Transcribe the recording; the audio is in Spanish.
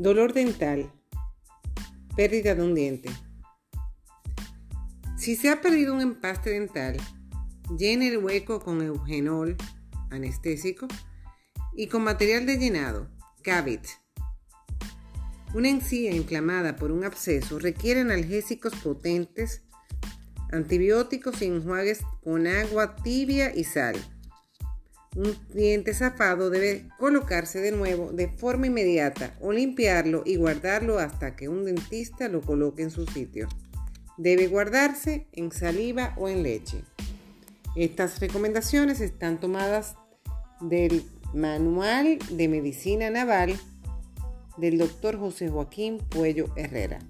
Dolor dental. Pérdida de un diente. Si se ha perdido un empaste dental, llene el hueco con eugenol, anestésico, y con material de llenado, Cavit. Una encía inflamada por un absceso requiere analgésicos potentes, antibióticos y enjuagues con agua tibia y sal. Un diente zafado debe colocarse de nuevo de forma inmediata o limpiarlo y guardarlo hasta que un dentista lo coloque en su sitio. Debe guardarse en saliva o en leche. Estas recomendaciones están tomadas del Manual de Medicina Naval del Dr. José Joaquín Puello Herrera.